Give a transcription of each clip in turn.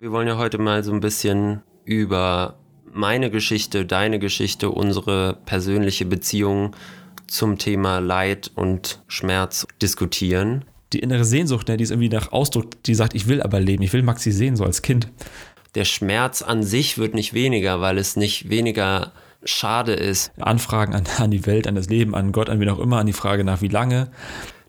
Wir wollen ja heute mal so ein bisschen über meine Geschichte, deine Geschichte, unsere persönliche Beziehung zum Thema Leid und Schmerz diskutieren. Die innere Sehnsucht, ne, die ist irgendwie nach Ausdruck, die sagt, ich will aber leben, ich will Maxi sehen, so als Kind. Der Schmerz an sich wird nicht weniger, weil es nicht weniger schade ist. Anfragen an, an die Welt, an das Leben, an Gott, an wen auch immer, an die Frage nach wie lange.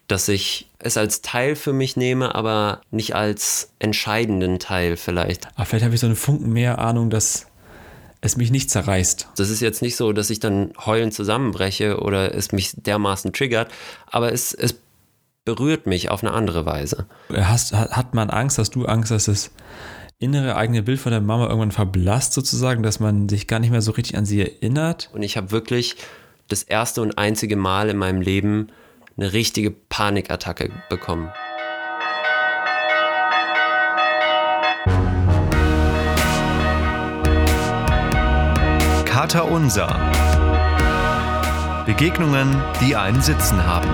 Dass ich es als Teil für mich nehme, aber nicht als entscheidenden Teil vielleicht. Aber vielleicht habe ich so einen Funken mehr Ahnung, dass es mich nicht zerreißt. Das ist jetzt nicht so, dass ich dann heulend zusammenbreche oder es mich dermaßen triggert, aber es, es berührt mich auf eine andere Weise. Hast, hat man Angst, hast du Angst, dass das innere eigene Bild von der Mama irgendwann verblasst sozusagen, dass man sich gar nicht mehr so richtig an sie erinnert? Und ich habe wirklich das erste und einzige Mal in meinem Leben eine richtige Panikattacke bekommen. Kater Unser. Begegnungen, die einen Sitzen haben.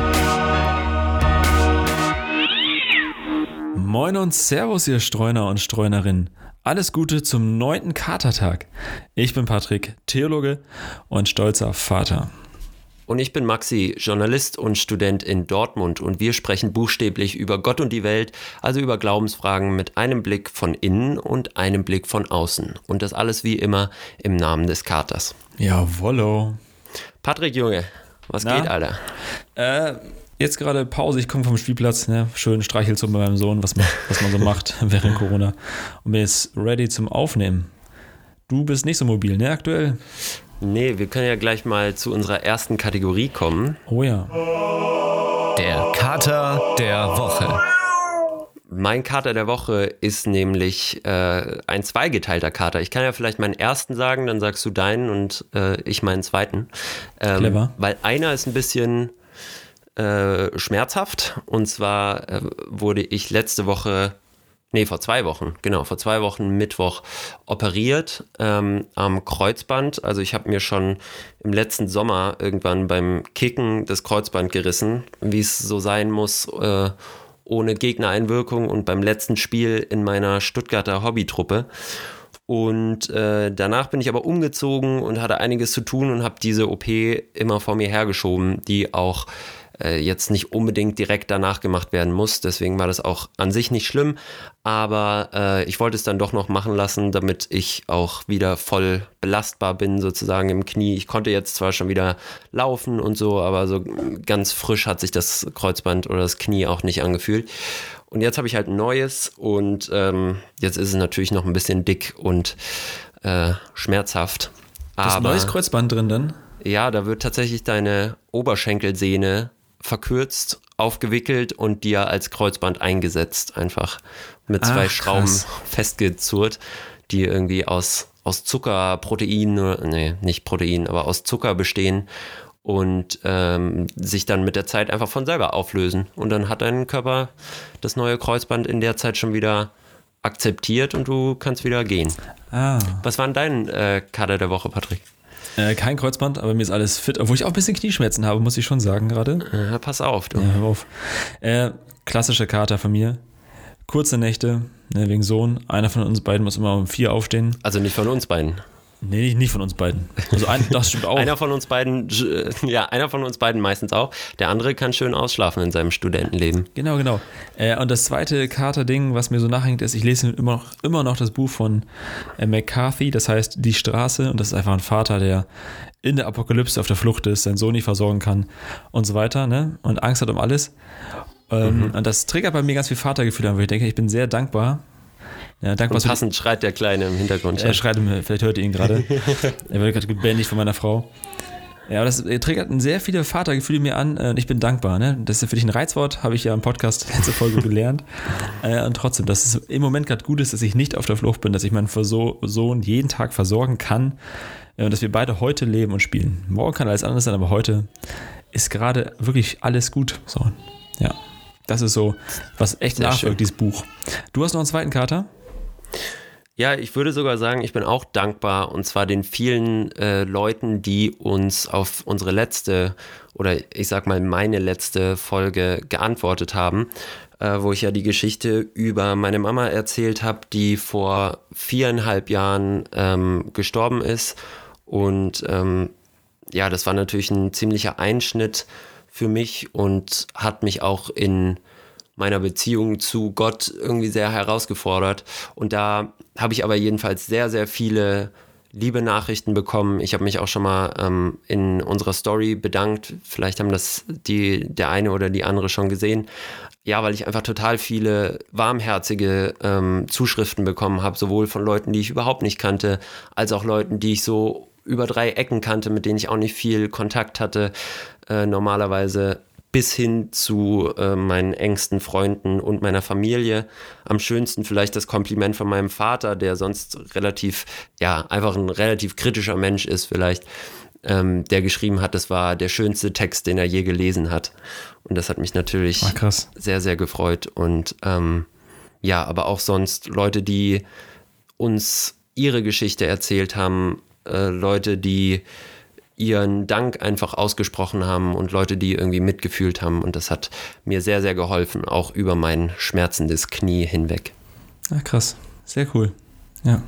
Moin und Servus, ihr Streuner und Streunerinnen. Alles Gute zum neunten Katertag. Ich bin Patrick, Theologe und stolzer Vater. Und ich bin Maxi, Journalist und Student in Dortmund und wir sprechen buchstäblich über Gott und die Welt, also über Glaubensfragen mit einem Blick von innen und einem Blick von außen. Und das alles wie immer im Namen des Katers. Jawollo. Patrick Junge, was Na? geht, Alter? Äh, jetzt gerade Pause, ich komme vom Spielplatz, ne? schön Streichelzoo bei meinem Sohn, was man, was man so macht während Corona. Und bin jetzt ready zum Aufnehmen. Du bist nicht so mobil, ne, aktuell? Nee, wir können ja gleich mal zu unserer ersten Kategorie kommen. Oh ja. Der Kater der Woche. Mein Kater der Woche ist nämlich äh, ein zweigeteilter Kater. Ich kann ja vielleicht meinen ersten sagen, dann sagst du deinen und äh, ich meinen zweiten. Ähm, Clever. Weil einer ist ein bisschen äh, schmerzhaft. Und zwar äh, wurde ich letzte Woche nee, vor zwei Wochen, genau, vor zwei Wochen Mittwoch operiert ähm, am Kreuzband. Also ich habe mir schon im letzten Sommer irgendwann beim Kicken das Kreuzband gerissen, wie es so sein muss, äh, ohne Gegnereinwirkung und beim letzten Spiel in meiner Stuttgarter Hobbytruppe. Und äh, danach bin ich aber umgezogen und hatte einiges zu tun und habe diese OP immer vor mir hergeschoben, die auch äh, jetzt nicht unbedingt direkt danach gemacht werden muss. Deswegen war das auch an sich nicht schlimm. Aber äh, ich wollte es dann doch noch machen lassen, damit ich auch wieder voll belastbar bin, sozusagen im Knie. Ich konnte jetzt zwar schon wieder laufen und so, aber so ganz frisch hat sich das Kreuzband oder das Knie auch nicht angefühlt. Und jetzt habe ich halt ein neues und ähm, jetzt ist es natürlich noch ein bisschen dick und äh, schmerzhaft. Das neues Kreuzband drin dann? Ja, da wird tatsächlich deine Oberschenkelsehne verkürzt, aufgewickelt und dir als Kreuzband eingesetzt, einfach mit zwei Ach, Schrauben festgezurrt, die irgendwie aus, aus Zucker, Protein, nee, nicht Protein, aber aus Zucker bestehen und ähm, sich dann mit der Zeit einfach von selber auflösen. Und dann hat dein Körper das neue Kreuzband in der Zeit schon wieder akzeptiert und du kannst wieder gehen. Ah. Was war denn dein äh, Kader der Woche, Patrick? Äh, kein Kreuzband, aber mir ist alles fit, obwohl ich auch ein bisschen Knieschmerzen habe, muss ich schon sagen gerade. Ja, pass auf, du. Ja, hör auf. Äh, klassische Kater von mir. Kurze Nächte, ne, wegen Sohn. Einer von uns beiden muss immer um vier aufstehen. Also nicht von uns beiden. Nee, nicht von uns beiden. Also ein, das stimmt auch. einer von uns beiden, ja, einer von uns beiden meistens auch. Der andere kann schön ausschlafen in seinem Studentenleben. Genau, genau. Äh, und das zweite Kater-Ding, was mir so nachhängt, ist, ich lese immer noch, immer noch das Buch von äh, McCarthy, das heißt Die Straße. Und das ist einfach ein Vater, der in der Apokalypse auf der Flucht ist, seinen Sohn nicht versorgen kann und so weiter, ne? Und Angst hat um alles. Ähm, mhm. Und das triggert bei mir ganz viel Vatergefühl an, wo ich denke, ich bin sehr dankbar, ja, danke, Und passend schreit der Kleine im Hintergrund. Er schreit, vielleicht hört ihr ihn gerade. er wird gerade gebändigt von meiner Frau. Ja, aber das triggert sehr viele Vatergefühle mir an und ich bin dankbar. Ne? Das ist für dich ein Reizwort, habe ich ja im Podcast letzte Folge gelernt. äh, und trotzdem, dass es im Moment gerade gut ist, dass ich nicht auf der Flucht bin, dass ich meinen Sohn jeden Tag versorgen kann äh, und dass wir beide heute leben und spielen. Morgen kann alles anders sein, aber heute ist gerade wirklich alles gut. So, ja. Das ist so, was echt nachwirkt, dieses Buch. Du hast noch einen zweiten Kater? Ja, ich würde sogar sagen, ich bin auch dankbar und zwar den vielen äh, Leuten, die uns auf unsere letzte oder ich sag mal meine letzte Folge geantwortet haben. äh, wo ich ja die Geschichte über meine Mama erzählt habe, die vor viereinhalb Jahren ähm, gestorben ist. Und ähm, ja, das war natürlich ein ziemlicher Einschnitt für mich und hat mich auch in meiner Beziehung zu Gott irgendwie sehr herausgefordert. Und da habe ich aber jedenfalls sehr, sehr viele liebe Nachrichten bekommen. Ich habe mich auch schon mal ähm, in unserer Story bedankt. Vielleicht haben das die, der eine oder die andere schon gesehen. Ja, weil ich einfach total viele warmherzige ähm, Zuschriften bekommen habe, sowohl von Leuten, die ich überhaupt nicht kannte, als auch Leuten, die ich so über drei Ecken kannte, mit denen ich auch nicht viel Kontakt hatte. Äh, normalerweise bis hin zu äh, meinen engsten Freunden und meiner Familie. Am schönsten vielleicht das Kompliment von meinem Vater, der sonst relativ, ja, einfach ein relativ kritischer Mensch ist, vielleicht, ähm, der geschrieben hat, das war der schönste Text, den er je gelesen hat. Und das hat mich natürlich Ach, sehr, sehr gefreut. Und ähm, ja, aber auch sonst Leute, die uns ihre Geschichte erzählt haben, äh, Leute, die ihren Dank einfach ausgesprochen haben und Leute, die irgendwie mitgefühlt haben. Und das hat mir sehr, sehr geholfen, auch über mein schmerzendes Knie hinweg. Ach, krass. Sehr cool. Ja.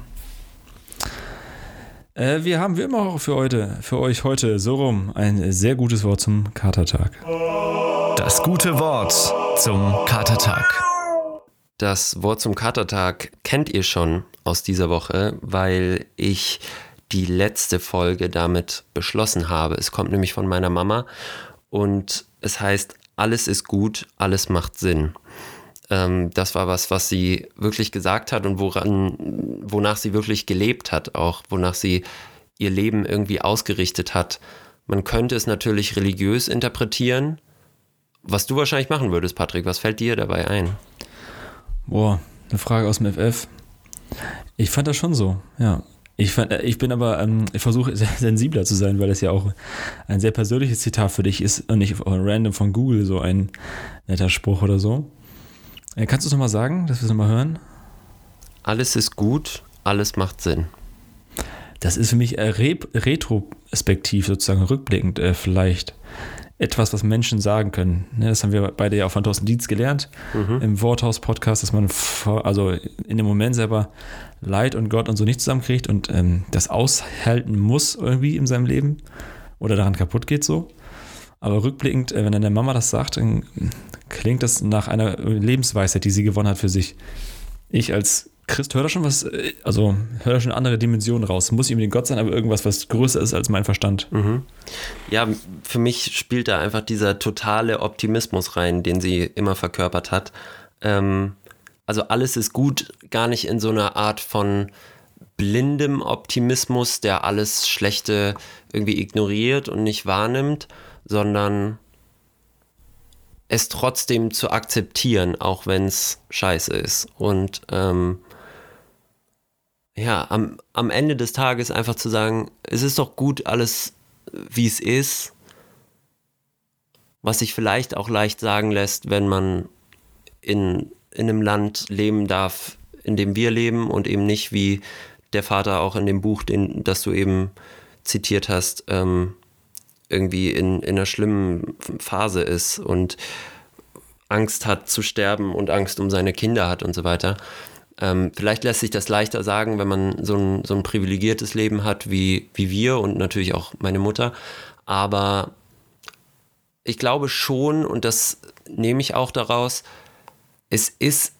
Äh, wir haben wie immer auch für heute, für euch heute so rum ein sehr gutes Wort zum Katertag. Das gute Wort zum Katertag. Das Wort zum Katertag kennt ihr schon aus dieser Woche, weil ich die letzte Folge damit beschlossen habe. Es kommt nämlich von meiner Mama und es heißt, alles ist gut, alles macht Sinn. Ähm, das war was, was sie wirklich gesagt hat und woran, wonach sie wirklich gelebt hat, auch wonach sie ihr Leben irgendwie ausgerichtet hat. Man könnte es natürlich religiös interpretieren, was du wahrscheinlich machen würdest, Patrick. Was fällt dir dabei ein? Boah, eine Frage aus dem FF. Ich fand das schon so, ja. Ich, fand, äh, ich bin aber, ähm, ich versuche sensibler zu sein, weil es ja auch ein sehr persönliches Zitat für dich ist und nicht random von Google so ein netter Spruch oder so. Äh, kannst du es nochmal sagen, dass wir es nochmal hören? Alles ist gut, alles macht Sinn. Das ist für mich äh, retrospektiv, sozusagen rückblickend äh, vielleicht etwas, was Menschen sagen können. Ne, das haben wir beide ja auch von Thorsten Dietz gelernt mhm. im Worthaus-Podcast, dass man also in dem Moment selber Leid und Gott und so nicht zusammenkriegt und ähm, das aushalten muss irgendwie in seinem Leben oder daran kaputt geht so. Aber rückblickend, äh, wenn dann der Mama das sagt, dann klingt das nach einer Lebensweisheit, die sie gewonnen hat für sich. Ich als Christ hört da schon was, äh, also hört da schon andere Dimensionen raus. Muss nicht unbedingt Gott sein, aber irgendwas, was größer ist als mein Verstand. Mhm. Ja, für mich spielt da einfach dieser totale Optimismus rein, den sie immer verkörpert hat. Ähm, also alles ist gut, gar nicht in so einer Art von blindem Optimismus, der alles Schlechte irgendwie ignoriert und nicht wahrnimmt, sondern es trotzdem zu akzeptieren, auch wenn es scheiße ist. Und ähm, ja, am, am Ende des Tages einfach zu sagen, es ist doch gut alles, wie es ist, was sich vielleicht auch leicht sagen lässt, wenn man in, in einem Land leben darf, in dem wir leben und eben nicht wie der Vater auch in dem Buch, den, das du eben zitiert hast, ähm, irgendwie in, in einer schlimmen Phase ist und Angst hat zu sterben und Angst um seine Kinder hat und so weiter. Ähm, vielleicht lässt sich das leichter sagen, wenn man so ein, so ein privilegiertes Leben hat wie, wie wir und natürlich auch meine Mutter. Aber ich glaube schon, und das nehme ich auch daraus, es ist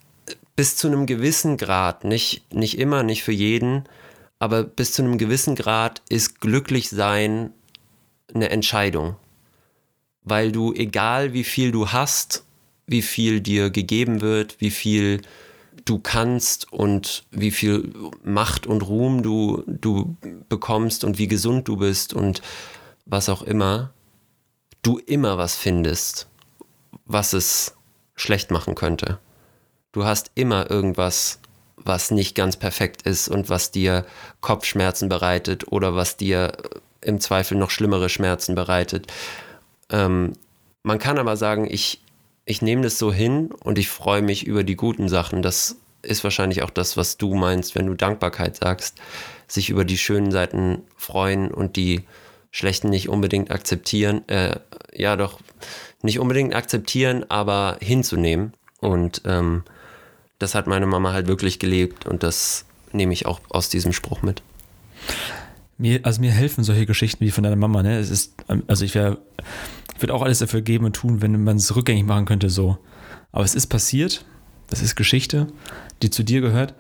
bis zu einem gewissen Grad, nicht, nicht immer, nicht für jeden, aber bis zu einem gewissen Grad ist glücklich sein eine Entscheidung. Weil du, egal wie viel du hast, wie viel dir gegeben wird, wie viel du kannst und wie viel Macht und Ruhm du, du bekommst und wie gesund du bist und was auch immer, du immer was findest, was es schlecht machen könnte. Du hast immer irgendwas, was nicht ganz perfekt ist und was dir Kopfschmerzen bereitet oder was dir im Zweifel noch schlimmere Schmerzen bereitet. Ähm, man kann aber sagen, ich, ich nehme das so hin und ich freue mich über die guten Sachen. Das ist wahrscheinlich auch das, was du meinst, wenn du Dankbarkeit sagst. Sich über die schönen Seiten freuen und die schlechten nicht unbedingt akzeptieren. Äh, ja, doch nicht unbedingt akzeptieren, aber hinzunehmen. Und ähm, das hat meine Mama halt wirklich gelebt und das nehme ich auch aus diesem Spruch mit. Mir, also mir helfen solche Geschichten wie von deiner Mama, ne? Es ist, also ich wäre, würde auch alles dafür geben und tun, wenn man es rückgängig machen könnte, so. Aber es ist passiert, das ist Geschichte, die zu dir gehört.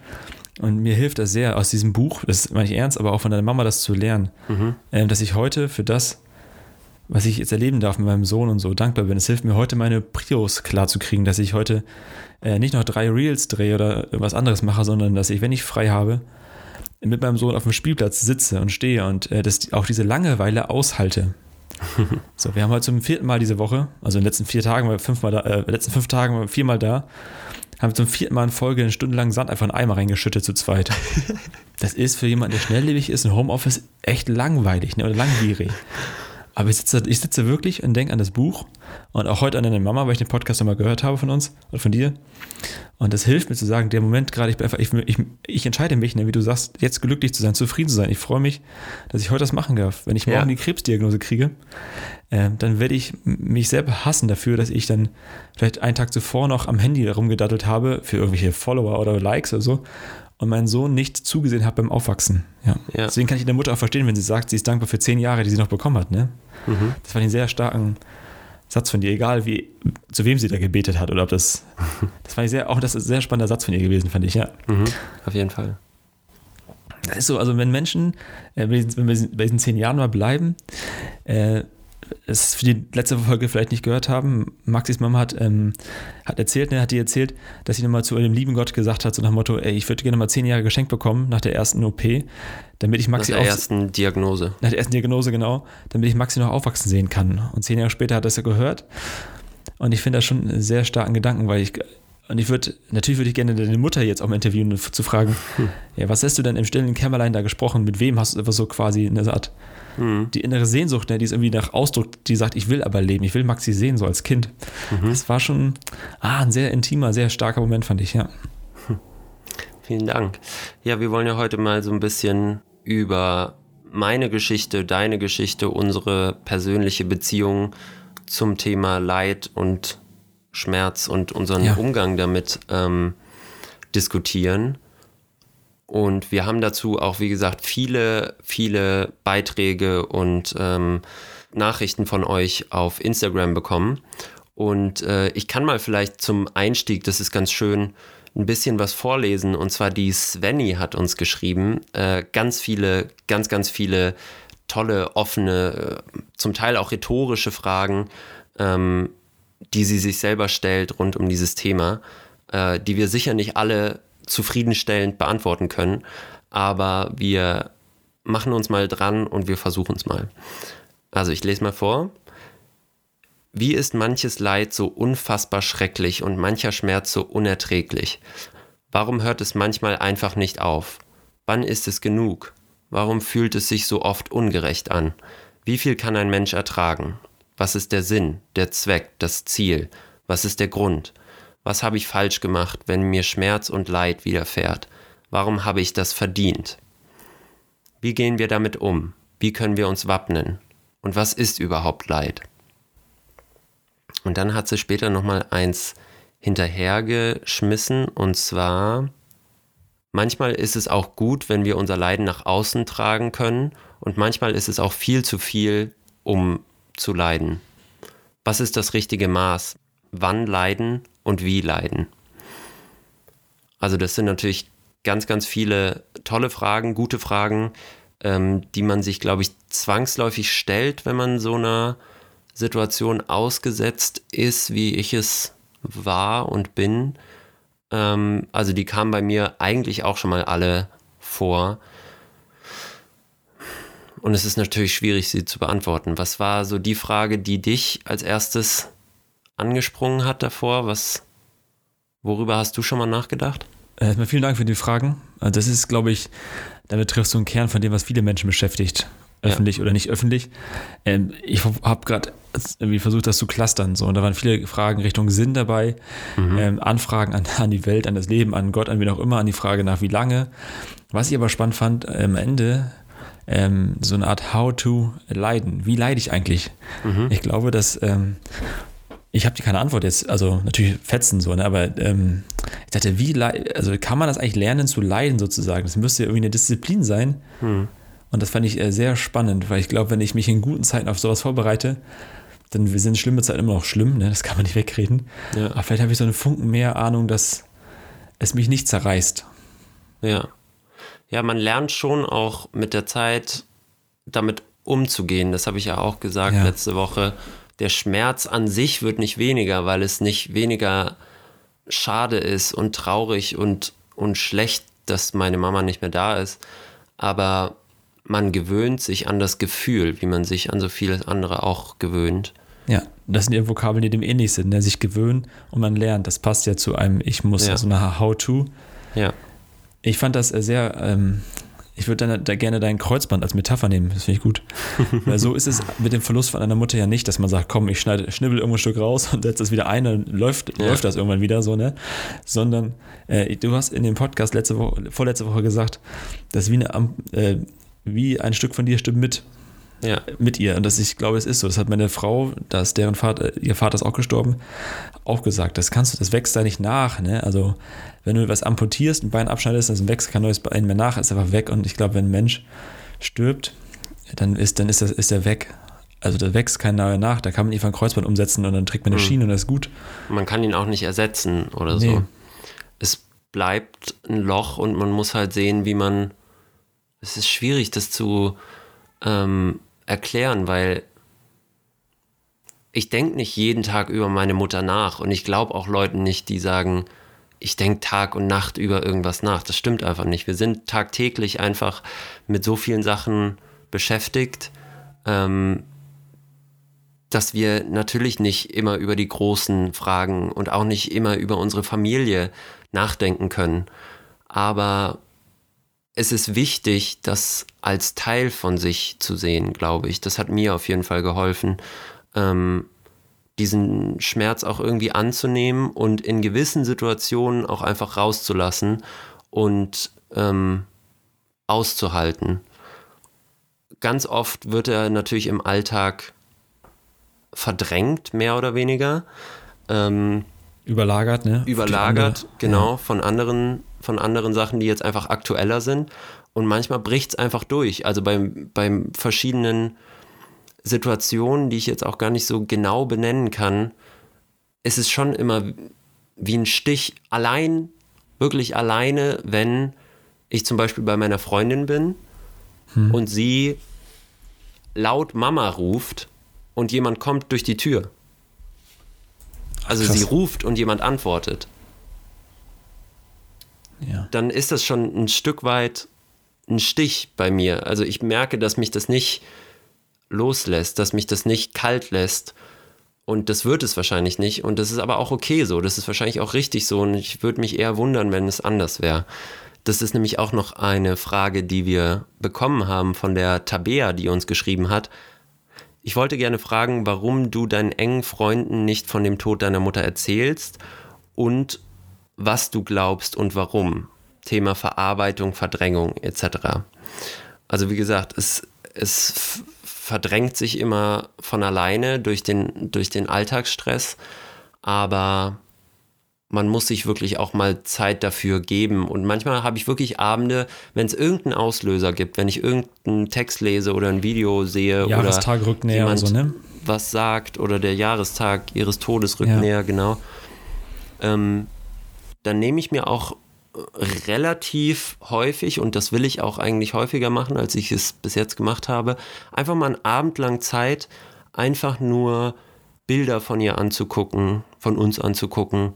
Und mir hilft das sehr aus diesem Buch, das meine ich ernst, aber auch von deiner Mama das zu lernen, Mhm. ähm, dass ich heute für das, was ich jetzt erleben darf mit meinem Sohn und so dankbar bin. Es hilft mir heute, meine Prios klar zu kriegen, dass ich heute äh, nicht noch drei Reels drehe oder was anderes mache, sondern dass ich, wenn ich frei habe, mit meinem Sohn auf dem Spielplatz sitze und stehe und äh, das, auch diese Langeweile aushalte. so, wir haben heute zum vierten Mal diese Woche, also in den letzten vier Tagen, waren wir fünfmal da, äh, letzten fünf Tagen waren wir viermal da, haben zum vierten Mal in Folge eine Stunde lang Sand einfach in einen Eimer reingeschüttet zu zweit. das ist für jemanden, der schnelllebig ist, ein Homeoffice echt langweilig ne, oder langwierig. Aber ich sitze, ich sitze wirklich und denke an das Buch und auch heute an deine Mama, weil ich den Podcast nochmal gehört habe von uns und von dir. Und das hilft mir zu sagen, der Moment gerade, ich bin einfach, ich, ich, ich entscheide mich, ne, wie du sagst, jetzt glücklich zu sein, zufrieden zu sein. Ich freue mich, dass ich heute das machen darf. Wenn ich morgen Ja. die Krebsdiagnose kriege, ähm, dann werde ich mich selber hassen dafür, dass ich dann vielleicht einen Tag zuvor noch am Handy rumgedattelt habe für irgendwelche Follower oder Likes oder so und meinen Sohn nicht zugesehen habe beim Aufwachsen. Ja. Ja. Deswegen kann ich der Mutter auch verstehen, wenn sie sagt, sie ist dankbar für zehn Jahre, die sie noch bekommen hat. Ne? Mhm. Das fand ich einen sehr starken Satz von dir, egal wie, zu wem sie da gebetet hat oder ob das, das fand ich sehr, auch das ist ein sehr spannender Satz von ihr gewesen, fand ich, ja. Mhm. Auf jeden Fall. Das ist so, also wenn Menschen, äh, wenn wir bei diesen zehn Jahren mal bleiben, äh, es für die letzte Folge vielleicht nicht gehört haben, Maxis Mama hat, ähm, hat erzählt, ne, hat die erzählt, dass sie nochmal zu dem lieben Gott gesagt hat, so nach dem Motto, ey, ich würde gerne mal zehn Jahre geschenkt bekommen nach der ersten OP, damit ich Nach Maxi der auf, ersten Diagnose. nach der ersten Diagnose genau, damit ich Maxi noch aufwachsen sehen kann. Und zehn Jahre später hat er das ja gehört. Und ich finde das schon einen sehr starken Gedanken, weil ich, und ich würde, natürlich würde ich gerne deine Mutter jetzt auch mal interviewen, zu fragen, ja, was hast du denn im stillen Kämmerlein da gesprochen? Mit wem hast du einfach so quasi eine Art, Mhm. die innere Sehnsucht, ne, die ist irgendwie nach Ausdruck, die sagt, ich will aber leben, ich will Maxi sehen, so als Kind. Das war schon ah, ein sehr intimer, sehr starker Moment, fand ich, ja. Vielen Dank. Ja, wir wollen ja heute mal so ein bisschen über meine Geschichte, deine Geschichte, unsere persönliche Beziehung zum Thema Leid und Schmerz und unseren Ja. Umgang damit ähm, diskutieren. Und wir haben dazu auch, wie gesagt, viele, viele Beiträge und ähm, Nachrichten von euch auf Instagram bekommen. Und äh, ich kann mal vielleicht zum Einstieg, das ist ganz schön, ein bisschen was vorlesen. Und zwar die Svenny hat uns geschrieben. Äh, ganz viele, ganz, ganz viele tolle, offene, äh, zum Teil auch rhetorische Fragen, ähm, die sie sich selber stellt rund um dieses Thema, äh, die wir sicher nicht alle zufriedenstellend beantworten können. Aber wir machen uns mal dran und wir versuchen es mal. Also ich lese mal vor. Wie ist manches Leid so unfassbar schrecklich und mancher Schmerz so unerträglich? Warum hört es manchmal einfach nicht auf? Wann ist es genug? Warum fühlt es sich so oft ungerecht an? Wie viel kann ein Mensch ertragen? Was ist der Sinn, der Zweck, das Ziel? Was ist der Grund? Was habe ich falsch gemacht, wenn mir Schmerz und Leid widerfährt? Warum habe ich das verdient? Wie gehen wir damit um? Wie können wir uns wappnen? Und was ist überhaupt Leid? Und dann hat sie später nochmal eins hinterhergeschmissen und zwar, manchmal ist es auch gut, wenn wir unser Leiden nach außen tragen können und manchmal ist es auch viel zu viel, um zu leiden. Was ist das richtige Maß? Wann leiden und wie leiden? Also das sind natürlich ganz, ganz viele tolle Fragen, gute Fragen, ähm, die man sich, glaube ich, zwangsläufig stellt, wenn man so einer Situation ausgesetzt ist, wie ich es war und bin. Ähm, also die kamen bei mir eigentlich auch schon mal alle vor. Und es ist natürlich schwierig, sie zu beantworten. Was war so die Frage, die dich als erstes angesprungen hat davor? Was, worüber hast du schon mal nachgedacht? Erstmal vielen Dank für die Fragen. Also Das ist, glaube ich, damit triffst du einen Kern von dem, was viele Menschen beschäftigt. Öffentlich oder nicht öffentlich. Ähm, ich habe gerade irgendwie versucht, das zu clustern. So. Und da waren viele Fragen Richtung Sinn dabei, ähm, Anfragen an, an die Welt, an das Leben, an Gott, an wen auch immer, an die Frage nach wie lange. Was ich aber spannend fand, am Ende ähm, so eine Art How to leiden. Wie leide ich eigentlich? Ich glaube, dass ähm, Ich habe keine Antwort jetzt, also natürlich fetzen so, ne? aber ähm, ich dachte, wie, also kann man das eigentlich lernen zu leiden sozusagen? Das müsste ja irgendwie eine Disziplin sein. Hm. Und das fand ich äh, sehr spannend, weil ich glaube, wenn ich mich in guten Zeiten auf sowas vorbereite, dann sind schlimme Zeiten immer noch schlimm, ne? das kann man nicht wegreden. Ja. Aber vielleicht habe ich so eine Funken mehr Ahnung, dass es mich nicht zerreißt. Ja. Ja, man lernt schon auch mit der Zeit damit umzugehen. Das habe ich ja auch gesagt ja. letzte Woche. Der Schmerz an sich wird nicht weniger, weil es nicht weniger schade ist und traurig und, und schlecht, dass meine Mama nicht mehr da ist. Aber man gewöhnt sich an das Gefühl, wie man sich an so vieles andere auch gewöhnt. Ja, das sind ja Vokabeln, die dem ähnlich sind. Ne? Sich gewöhnen und man lernt. Das passt ja zu einem Ich muss, ja. also eine How-To. Ja. Ich fand das sehr, ähm, ich würde da gerne dein Kreuzband als Metapher nehmen. Das finde ich gut. Weil so ist es mit dem Verlust von einer Mutter ja nicht, dass man sagt, komm, ich schneide, schnibbel irgendwo ein Stück raus und setze es wieder ein, dann läuft, ja. läuft das irgendwann wieder so, ne? Sondern äh, du hast in dem Podcast letzte Woche, vorletzte Woche gesagt, dass wie eine, äh, wie ein Stück von dir stimmt mit. Ja. Mit ihr. Und das, ich glaube, es ist so. Das hat meine Frau, da ist deren Vater, ihr Vater ist auch gestorben, auch gesagt. Das kannst du, das wächst da nicht nach. Ne? Also, wenn du was amputierst, ein Bein abschneidest, dann wächst kein neues Bein mehr nach, ist einfach weg. Und ich glaube, wenn ein Mensch stirbt, dann ist, dann ist, das, ist er weg. Also da wächst kein neuer nach, da kann man einfach ein Kreuzband umsetzen und dann trägt man eine mhm. Schiene und das ist gut. Man kann ihn auch nicht ersetzen oder nee. so. Es bleibt ein Loch und man muss halt sehen, wie man es ist schwierig, das zu ähm, erklären, weil ich denke nicht jeden Tag über meine Mutter nach und ich glaube auch Leuten nicht, die sagen, ich denke Tag und Nacht über irgendwas nach. Das stimmt einfach nicht. Wir sind tagtäglich einfach mit so vielen Sachen beschäftigt, ähm, dass wir natürlich nicht immer über die großen Fragen und auch nicht immer über unsere Familie nachdenken können. Aber es ist wichtig, das als Teil von sich zu sehen, glaube ich. Das hat mir auf jeden Fall geholfen, ähm, diesen Schmerz auch irgendwie anzunehmen und in gewissen Situationen auch einfach rauszulassen und ähm, auszuhalten. Ganz oft wird er natürlich im Alltag verdrängt, mehr oder weniger. Ähm, überlagert, ne? Überlagert, andere, genau, ja. von anderen von anderen Sachen, die jetzt einfach aktueller sind. Und manchmal bricht es einfach durch. Also beim, beim verschiedenen Situationen, die ich jetzt auch gar nicht so genau benennen kann, ist es schon immer wie ein Stich allein, wirklich alleine, wenn ich zum Beispiel bei meiner Freundin bin hm. und sie laut Mama ruft und jemand kommt durch die Tür. Also Ach, sie ruft und jemand antwortet ja. dann ist das schon ein Stück weit ein Stich bei mir. Also ich merke, dass mich das nicht loslässt, dass mich das nicht kalt lässt. Und das wird es wahrscheinlich nicht. Und das ist aber auch okay so. Das ist wahrscheinlich auch richtig so. Und ich würde mich eher wundern, wenn es anders wäre. Das ist nämlich auch noch eine Frage, die wir bekommen haben von der Tabea, die uns geschrieben hat. Ich wollte gerne fragen, warum du deinen engen Freunden nicht von dem Tod deiner Mutter erzählst und was du glaubst und warum. Thema Verarbeitung, Verdrängung etc. Also wie gesagt, es, es verdrängt sich immer von alleine durch den, durch den Alltagsstress, aber man muss sich wirklich auch mal Zeit dafür geben. Und manchmal habe ich wirklich Abende, wenn es irgendeinen Auslöser gibt, wenn ich irgendeinen Text lese oder ein Video sehe Jahrestag oder rückt jemand so, ne? was sagt oder der Jahrestag ihres Todes rückt ja. näher, genau. Ähm, dann nehme ich mir auch relativ häufig, und das will ich auch eigentlich häufiger machen, als ich es bis jetzt gemacht habe, einfach mal einen Abend lang Zeit, einfach nur Bilder von ihr anzugucken, von uns anzugucken,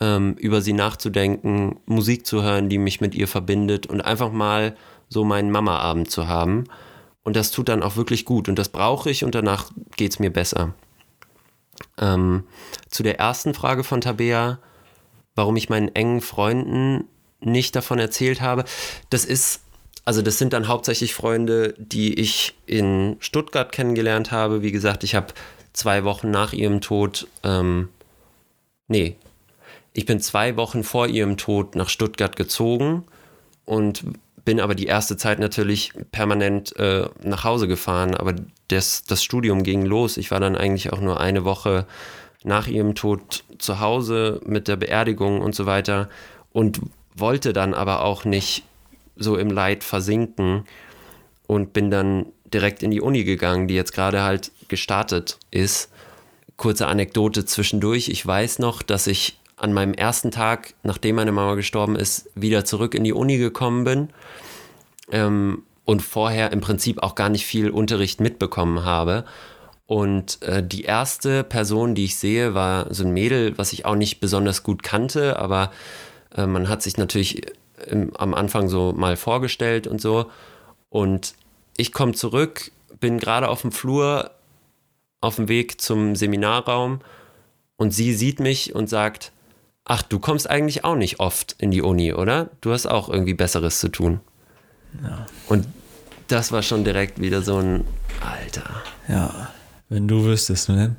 ähm, über sie nachzudenken, Musik zu hören, die mich mit ihr verbindet und einfach mal so meinen Mama-Abend zu haben. Und das tut dann auch wirklich gut und das brauche ich und danach geht es mir besser. Ähm, zu der ersten Frage von Tabea, warum ich meinen engen Freunden nicht davon erzählt habe. Das ist, also das sind dann hauptsächlich Freunde, die ich in Stuttgart kennengelernt habe. Wie gesagt, ich habe zwei Wochen nach ihrem Tod, ähm, nee, ich bin zwei Wochen vor ihrem Tod nach Stuttgart gezogen und bin aber die erste Zeit natürlich permanent äh, nach Hause gefahren. Aber das, das Studium ging los. Ich war dann eigentlich auch nur eine Woche nach ihrem Tod zu Hause mit der Beerdigung und so weiter und wollte dann aber auch nicht so im Leid versinken und bin dann direkt in die Uni gegangen, die jetzt gerade halt gestartet ist. Kurze Anekdote zwischendurch. Ich weiß noch, dass ich an meinem ersten Tag, nachdem meine Mama gestorben ist, wieder zurück in die Uni gekommen bin ähm, und vorher im Prinzip auch gar nicht viel Unterricht mitbekommen habe. Und äh, die erste Person, die ich sehe, war so ein Mädel, was ich auch nicht besonders gut kannte, aber äh, man hat sich natürlich im, am Anfang so mal vorgestellt und so. Und ich komme zurück, bin gerade auf dem Flur auf dem Weg zum Seminarraum und sie sieht mich und sagt, ach, du kommst eigentlich auch nicht oft in die Uni, oder? Du hast auch irgendwie Besseres zu tun. Ja. Und das war schon direkt wieder so ein Alter. Ja, wenn du wüsstest, ne?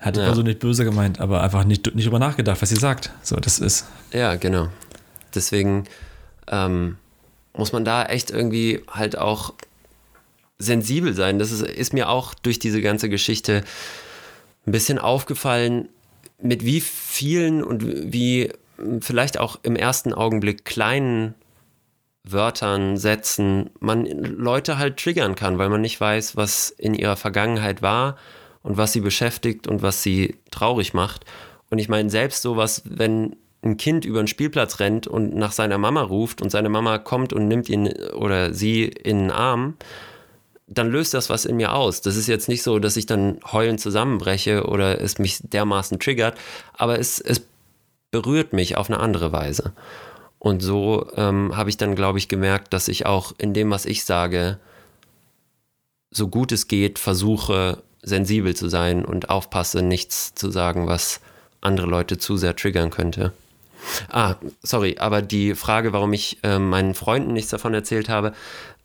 Hat die Ja. Person nicht böse gemeint, aber einfach nicht, nicht drüber nachgedacht, was sie sagt. So, das ist. Ja, genau. Deswegen ähm, muss man da echt irgendwie halt auch sensibel sein. Das ist, ist mir auch durch diese ganze Geschichte ein bisschen aufgefallen, mit wie vielen und wie vielleicht auch im ersten Augenblick kleinen Wörtern, Sätzen man Leute halt triggern kann, weil man nicht weiß, was in ihrer Vergangenheit war und was sie beschäftigt und was sie traurig macht. Und ich meine, selbst sowas, wenn ein Kind über den Spielplatz rennt und nach seiner Mama ruft und seine Mama kommt und nimmt ihn oder sie in den Arm, dann löst das was in mir aus. Das ist jetzt nicht so, dass ich dann heulend zusammenbreche oder es mich dermaßen triggert, aber es, es berührt mich auf eine andere Weise. Und so ähm, habe ich dann, glaube ich, gemerkt, dass ich auch in dem, was ich sage, so gut es geht, versuche, sensibel zu sein und aufpasse, nichts zu sagen, was andere Leute zu sehr triggern könnte. Ah, sorry, aber die Frage, warum ich äh, meinen Freunden nichts davon erzählt habe,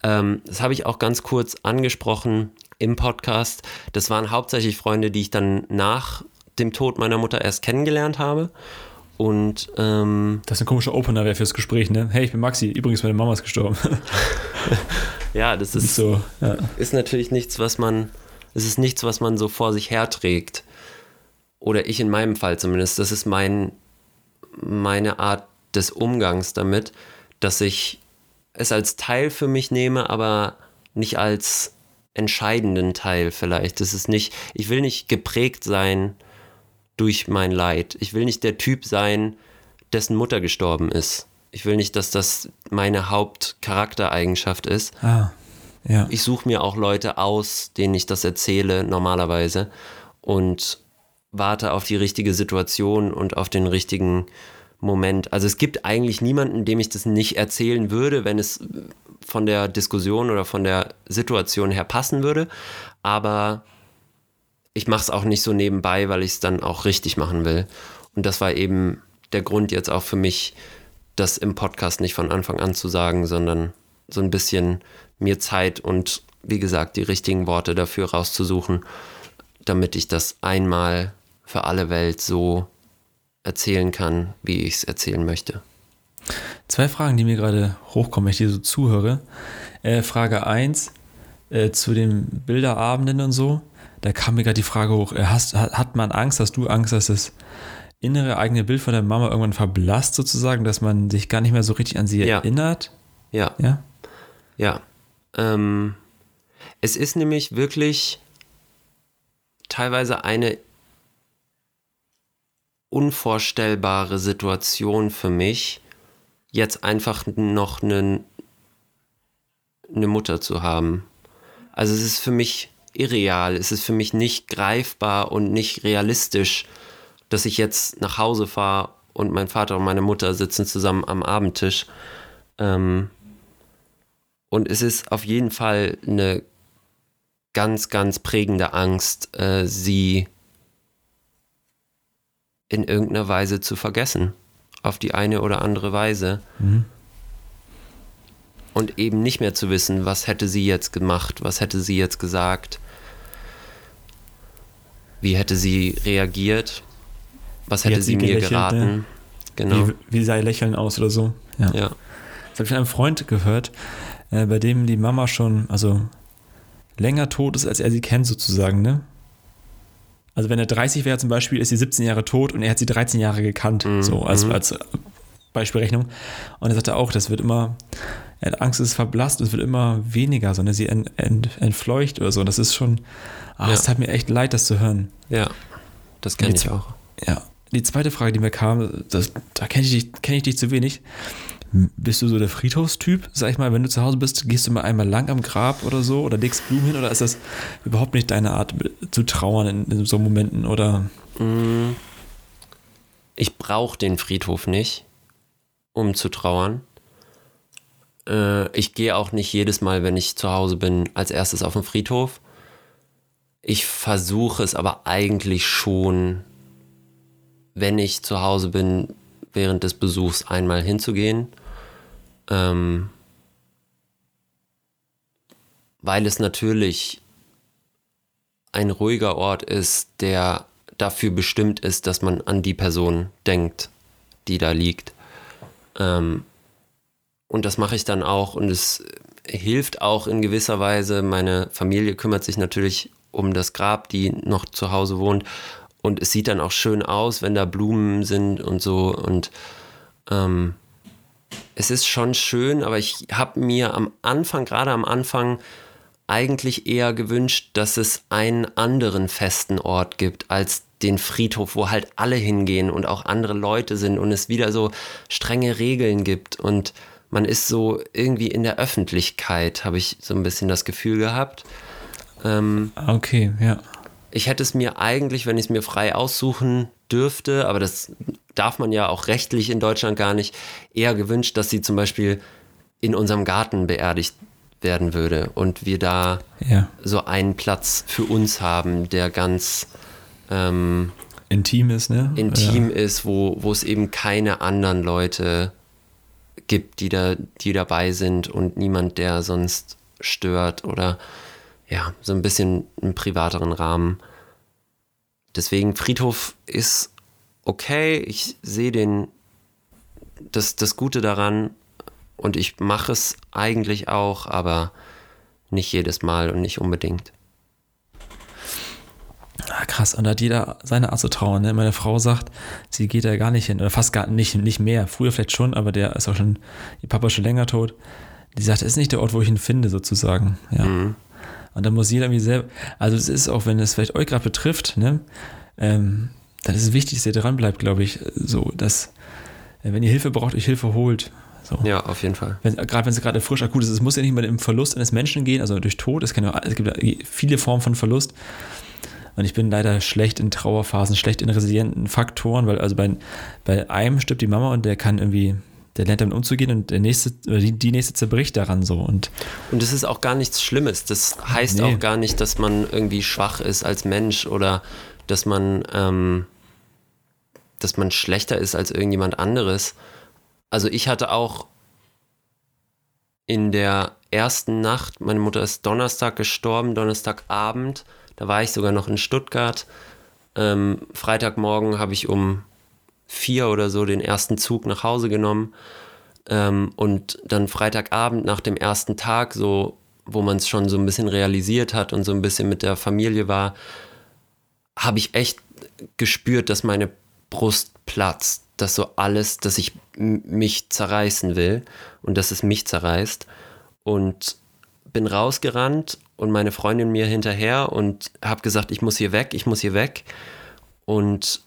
ähm, das habe ich auch ganz kurz angesprochen im Podcast. Das waren hauptsächlich Freunde, die ich dann nach dem Tod meiner Mutter erst kennengelernt habe. Und ähm, Das ist ein komischer Opener wäre fürs Gespräch, ne? Hey, ich bin Maxi, übrigens, meine Mama ist gestorben. ja, das ist so, ja. ist natürlich nichts, was man, es ist nichts, was man so vor sich herträgt. Oder ich in meinem Fall zumindest. Das ist mein, meine Art des Umgangs damit, dass ich es als Teil für mich nehme, aber nicht als entscheidenden Teil vielleicht. Das ist nicht, ich will nicht geprägt sein durch mein Leid. Ich will nicht der Typ sein, dessen Mutter gestorben ist. Ich will nicht, dass das meine Hauptcharaktereigenschaft ist Ah, ja. ich suche mir auch Leute aus, denen ich das erzähle normalerweise und warte auf die richtige Situation und auf den richtigen Moment. Also es gibt eigentlich niemanden, dem ich das nicht erzählen würde, wenn es von der Diskussion oder von der Situation her passen würde. Aber ich mache es auch nicht so nebenbei, weil ich es dann auch richtig machen will. Und das war eben der Grund jetzt auch für mich, das im Podcast nicht von Anfang an zu sagen, sondern so ein bisschen mir Zeit und wie gesagt die richtigen Worte dafür rauszusuchen, damit ich das einmal für alle Welt so erzählen kann, wie ich es erzählen möchte. Zwei Fragen, die mir gerade hochkommen, wenn ich dir so zuhöre. Äh, Frage 1 äh, zu den Bilderabenden und so. Da kam mir gerade die Frage hoch, äh, hast, hat, hat man Angst, hast du Angst, dass das innere eigene Bild von der Mama irgendwann verblasst sozusagen, dass man sich gar nicht mehr so richtig an sie Ja. erinnert? Ja, Ja? ja. Ähm, es ist nämlich wirklich teilweise eine unvorstellbare Situation für mich, jetzt einfach noch eine, eine Mutter zu haben. Also es ist für mich irreal, es ist für mich nicht greifbar und nicht realistisch, dass ich jetzt nach Hause fahre und mein Vater und meine Mutter sitzen zusammen am Abendtisch. Ähm, und es ist auf jeden Fall eine ganz, ganz prägende Angst, äh, sie in irgendeiner Weise zu vergessen. Auf die eine oder andere Weise. Und eben nicht mehr zu wissen, was hätte sie jetzt gemacht, was hätte sie jetzt gesagt, wie hätte sie reagiert, was hätte sie sie mir geraten. ne? Genau. Wie, wie sah ihr Lächeln aus oder so? Ja. Ja. Das habe ich von einem Freund gehört, äh, bei dem die Mama schon, also länger tot ist, als er sie kennt sozusagen, ne? Also wenn er 30 wäre zum Beispiel, ist sie 17 Jahre tot und er hat sie 13 Jahre gekannt, so als, als Beispielrechnung. Und er sagte auch, das wird immer, er Angst, es ist verblasst, es wird immer weniger, sondern sie ent, ent, entfleucht oder so. Das ist schon, ah, es Ja. tat mir echt leid, das zu hören. Ja, das kenne ich auch. Ja. Die zweite Frage, die mir kam, das, da kenne ich, dich- kenn ich dich zu wenig. Bist du so der Friedhofstyp? Sag ich mal, wenn du zu Hause bist, gehst du mal einmal lang am Grab oder so oder legst Blumen hin oder ist das überhaupt nicht deine Art zu trauern in, in so Momenten oder Ich brauche den Friedhof nicht, um zu trauern. Äh, ich gehe auch nicht jedes Mal, wenn ich zu Hause bin, als erstes auf den Friedhof. Ich versuche es aber eigentlich schon, wenn ich zu Hause bin, während des Besuchs einmal hinzugehen. Ähm, weil es natürlich ein ruhiger Ort ist, der dafür bestimmt ist, dass man an die Person denkt, die da liegt. Ähm, und das mache ich dann auch und es hilft auch in gewisser Weise. Meine Familie kümmert sich natürlich um das Grab, die noch zu Hause wohnt. Und es sieht dann auch schön aus, wenn da Blumen sind und so. Und ähm, es ist schon schön, aber ich habe mir am Anfang, gerade am Anfang, eigentlich eher gewünscht, dass es einen anderen festen Ort gibt als den Friedhof, wo halt alle hingehen und auch andere Leute sind und es wieder so strenge Regeln gibt und man ist so irgendwie in der Öffentlichkeit, habe ich so ein bisschen das Gefühl gehabt. Ähm, Ah, Okay, ja. ich hätte es mir eigentlich, wenn ich es mir frei aussuchen dürfte, aber das darf man ja auch rechtlich in Deutschland gar nicht, eher gewünscht, dass sie zum Beispiel in unserem Garten beerdigt werden würde und wir da Ja. so einen Platz für uns haben, der ganz ähm, Intim ist, ne? intim ist, wo, wo es eben keine anderen Leute gibt, die da, die dabei sind und niemand, der sonst stört oder ja, so ein bisschen einen privateren Rahmen. Deswegen Friedhof ist okay. Ich sehe den das, das Gute daran und ich mache es eigentlich auch, aber nicht jedes Mal und nicht unbedingt. Ah, krass, und da hat jeder seine Art zu trauern. Ne? Meine Frau sagt, sie geht da gar nicht hin, oder fast gar nicht, nicht mehr. Früher vielleicht schon, aber der ist auch schon, ihr Papa ist schon länger tot. Die sagt, das ist nicht der Ort, wo ich ihn finde, sozusagen. Ja. Und da muss jeder irgendwie selber, also es ist auch, wenn es vielleicht euch gerade betrifft, ne, ähm, dann ist es wichtig, dass ihr dran bleibt, glaube ich, so, dass, äh, wenn ihr Hilfe braucht, euch Hilfe holt. So. Ja, auf jeden Fall. Gerade wenn es gerade frisch akut ist, es muss ja nicht mal im Verlust eines Menschen gehen, also durch Tod, es, kann ja, es gibt ja viele Formen von Verlust. Und ich bin leider schlecht in Trauerphasen, schlecht in resilienten Faktoren, weil also bei, bei einem stirbt die Mama und der kann irgendwie, der lernt damit umzugehen und der nächste, die, die nächste zerbricht daran so. Und Und es ist auch gar nichts Schlimmes. Das heißt Nee. auch gar nicht, dass man irgendwie schwach ist als Mensch oder dass man, ähm, dass man schlechter ist als irgendjemand anderes. Also ich hatte auch in der ersten Nacht, meine Mutter ist Donnerstag gestorben, Donnerstagabend, da war ich sogar noch in Stuttgart. Ähm, Freitagmorgen habe ich um vier oder so den ersten Zug nach Hause genommen. Ähm, und dann Freitagabend nach dem ersten Tag, so, wo man es schon so ein bisschen realisiert hat und so ein bisschen mit der Familie war, habe ich echt gespürt, dass meine Brust platzt, dass so alles, dass ich mich zerreißen will und dass es mich zerreißt. Und bin rausgerannt und meine Freundin mir hinterher und habe gesagt, ich muss hier weg, ich muss hier weg. Und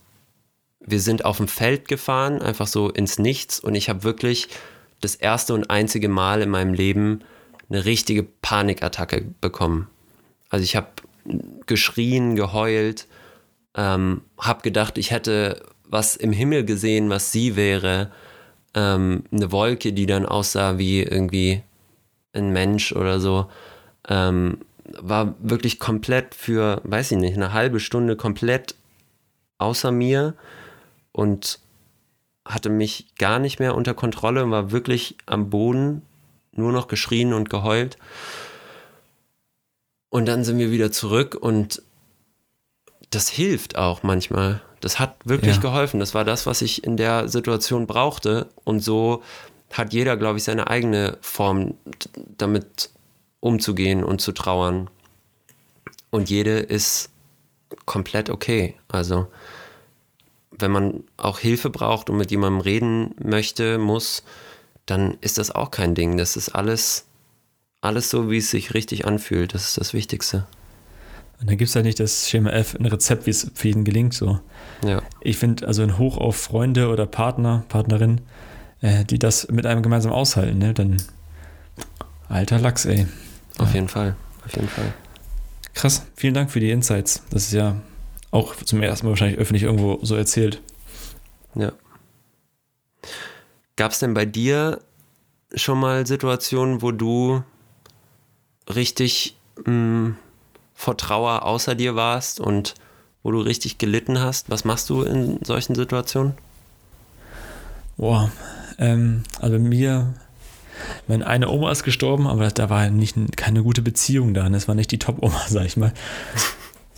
wir sind auf dem Feld gefahren, einfach so ins Nichts. Und ich habe wirklich das erste und einzige Mal in meinem Leben eine richtige Panikattacke bekommen. Also ich habe geschrien, geheult, ähm, habe gedacht, ich hätte was im Himmel gesehen, was sie wäre. Ähm, eine Wolke, die dann aussah wie irgendwie ein Mensch oder so. Ähm, war wirklich komplett für, weiß ich nicht, eine halbe Stunde komplett außer mir und hatte mich gar nicht mehr unter Kontrolle und war wirklich am Boden, nur noch geschrien und geheult. Und dann sind wir wieder zurück und das hilft auch manchmal. Das hat wirklich Ja. geholfen. Das war das, was ich in der Situation brauchte. Und so hat jeder, glaube ich, seine eigene Form, damit umzugehen und zu trauern. Und jede ist komplett okay. Also wenn man auch Hilfe braucht und mit jemandem reden möchte, muss, dann ist das auch kein Ding. Das ist alles, alles so, wie es sich richtig anfühlt. Das ist das Wichtigste. Und dann gibt es halt nicht das Schema F, ein Rezept, wie es für jeden gelingt. So. Ja. Ich finde also ein Hoch auf Freunde oder Partner, Partnerin, äh, die das mit einem gemeinsam aushalten, ne? Dann alter Lachs, ey. Auf Ja. jeden Fall. Auf jeden Fall. Krass, vielen Dank für die Insights. Das ist ja auch zum ersten Mal wahrscheinlich öffentlich irgendwo so erzählt. Ja. Gab es denn bei dir schon mal Situationen, wo du richtig mh, vor Trauer außer dir warst und wo du richtig gelitten hast? Was machst du in solchen Situationen? Boah, ähm, also bei mir, meine eine Oma ist gestorben, aber da war nicht, keine gute Beziehung da. Das war nicht die Top-Oma, sag ich mal.